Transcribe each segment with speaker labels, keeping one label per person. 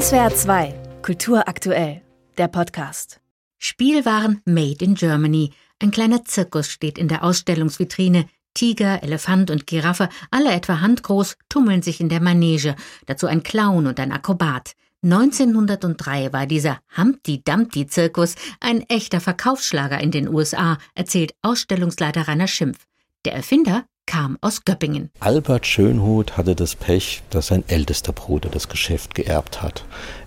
Speaker 1: SWR 2, Kultur aktuell, der Podcast.
Speaker 2: Spielwaren Made in Germany. Ein kleiner Zirkus steht in der Ausstellungsvitrine. Tiger, Elefant und Giraffe, alle etwa handgroß, tummeln sich in der Manege. Dazu ein Clown und ein Akrobat. 1903 war dieser Humpty Dumpty Zirkus ein echter Verkaufsschlager in den USA, erzählt Ausstellungsleiter Rainer Schimpf. Der Erfinder kam aus Göppingen.
Speaker 3: Albert Schönhut hatte das Pech, dass sein ältester Bruder das Geschäft geerbt hat.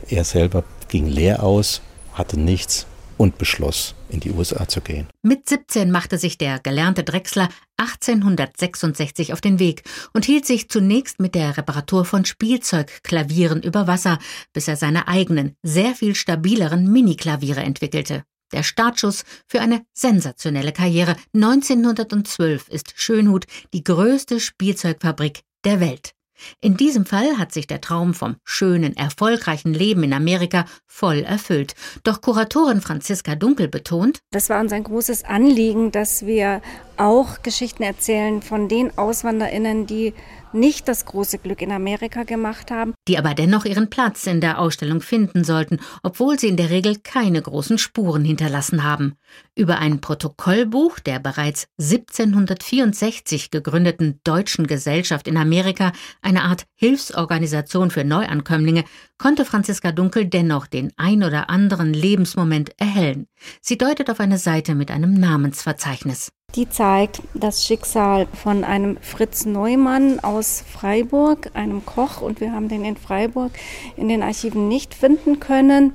Speaker 3: Er selber ging leer aus, hatte nichts und beschloss, in die USA zu gehen.
Speaker 2: Mit 17 machte sich der gelernte Drechsler 1866 auf den Weg und hielt sich zunächst mit der Reparatur von Spielzeugklavieren über Wasser, bis er seine eigenen, sehr viel stabileren Miniklaviere entwickelte. Der Startschuss für eine sensationelle Karriere. 1912 ist Schönhut die größte Spielzeugfabrik der Welt. In diesem Fall hat sich der Traum vom schönen, erfolgreichen Leben in Amerika voll erfüllt. Doch Kuratorin Franziska Dunkel betont,
Speaker 4: das war uns ein großes Anliegen, dass wir auch Geschichten erzählen von den Auswanderinnen, die nicht das große Glück in Amerika gemacht haben.
Speaker 2: Die aber dennoch ihren Platz in der Ausstellung finden sollten, obwohl sie in der Regel keine großen Spuren hinterlassen haben. Über ein Protokollbuch der bereits 1764 gegründeten Deutschen Gesellschaft in Amerika, eine Art Hilfsorganisation für Neuankömmlinge, konnte Franziska Dunkel dennoch den ein oder anderen Lebensmoment erhellen. Sie deutet auf eine Seite mit einem Namensverzeichnis.
Speaker 4: Die zeigt das Schicksal von einem Fritz Neumann aus Freiburg, einem Koch, und wir haben den in Freiburg in den Archiven nicht finden können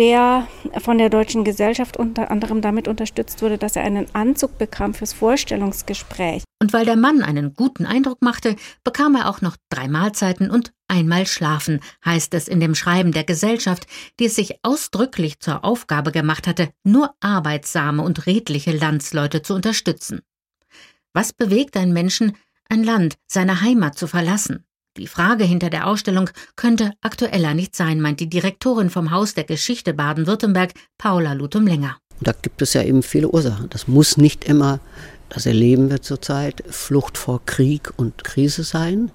Speaker 4: der von der Deutschen Gesellschaft unter anderem damit unterstützt wurde, dass er einen Anzug bekam fürs Vorstellungsgespräch.
Speaker 2: Und weil der Mann einen guten Eindruck machte, bekam er auch noch drei Mahlzeiten und einmal Schlafen, heißt es in dem Schreiben der Gesellschaft, die es sich ausdrücklich zur Aufgabe gemacht hatte, nur arbeitsame und redliche Landsleute zu unterstützen. Was bewegt einen Menschen, ein Land, seine Heimat zu verlassen? Die Frage hinter der Ausstellung könnte aktueller nicht sein, meint die Direktorin vom Haus der Geschichte Baden-Württemberg, Paula Lutum-Länger.
Speaker 5: Da gibt es ja eben viele Ursachen. Das muss nicht immer, das erleben wir zurzeit, Flucht vor Krieg und Krise sein.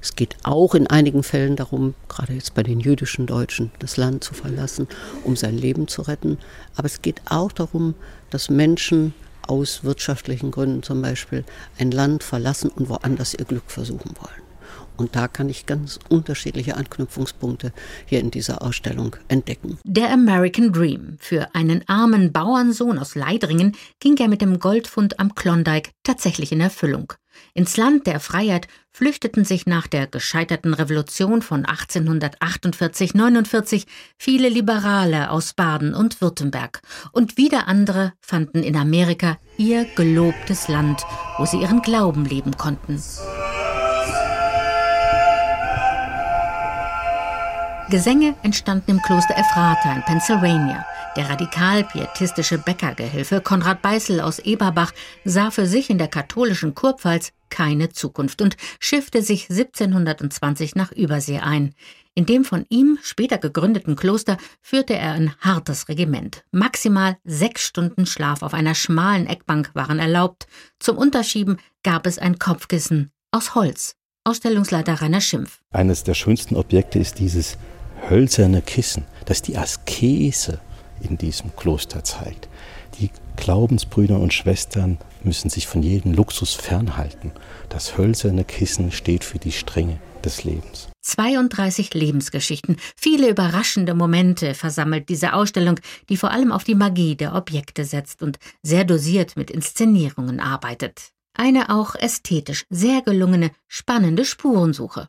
Speaker 5: Es geht auch in einigen Fällen darum, gerade jetzt bei den jüdischen Deutschen, das Land zu verlassen, um sein Leben zu retten. Aber es geht auch darum, dass Menschen aus wirtschaftlichen Gründen zum Beispiel ein Land verlassen und woanders ihr Glück versuchen wollen. Und da kann ich ganz unterschiedliche Anknüpfungspunkte hier in dieser Ausstellung entdecken.
Speaker 2: Der American Dream. Für einen armen Bauernsohn aus Leidringen ging er mit dem Goldfund am Klondike tatsächlich in Erfüllung. Ins Land der Freiheit flüchteten sich nach der gescheiterten Revolution von 1848-49 viele Liberale aus Baden und Württemberg und wieder andere fanden in Amerika ihr gelobtes Land, wo sie ihren Glauben leben konnten. Gesänge entstanden im Kloster Ephrata in Pennsylvania. Der radikal-pietistische Bäckergehilfe Konrad Beißel aus Eberbach sah für sich in der katholischen Kurpfalz keine Zukunft und schiffte sich 1720 nach Übersee ein. In dem von ihm später gegründeten Kloster führte er ein hartes Regiment. Maximal sechs Stunden Schlaf auf einer schmalen Eckbank waren erlaubt. Zum Unterschieben gab es ein Kopfkissen aus Holz. Ausstellungsleiter Rainer Schimpf.
Speaker 3: Eines der schönsten Objekte ist dieses hölzerne Kissen, das die Askese in diesem Kloster zeigt. Die Glaubensbrüder und Schwestern müssen sich von jedem Luxus fernhalten. Das hölzerne Kissen steht für die Strenge des Lebens.
Speaker 2: 32 Lebensgeschichten, viele überraschende Momente versammelt diese Ausstellung, die vor allem auf die Magie der Objekte setzt und sehr dosiert mit Inszenierungen arbeitet. Eine auch ästhetisch sehr gelungene, spannende Spurensuche.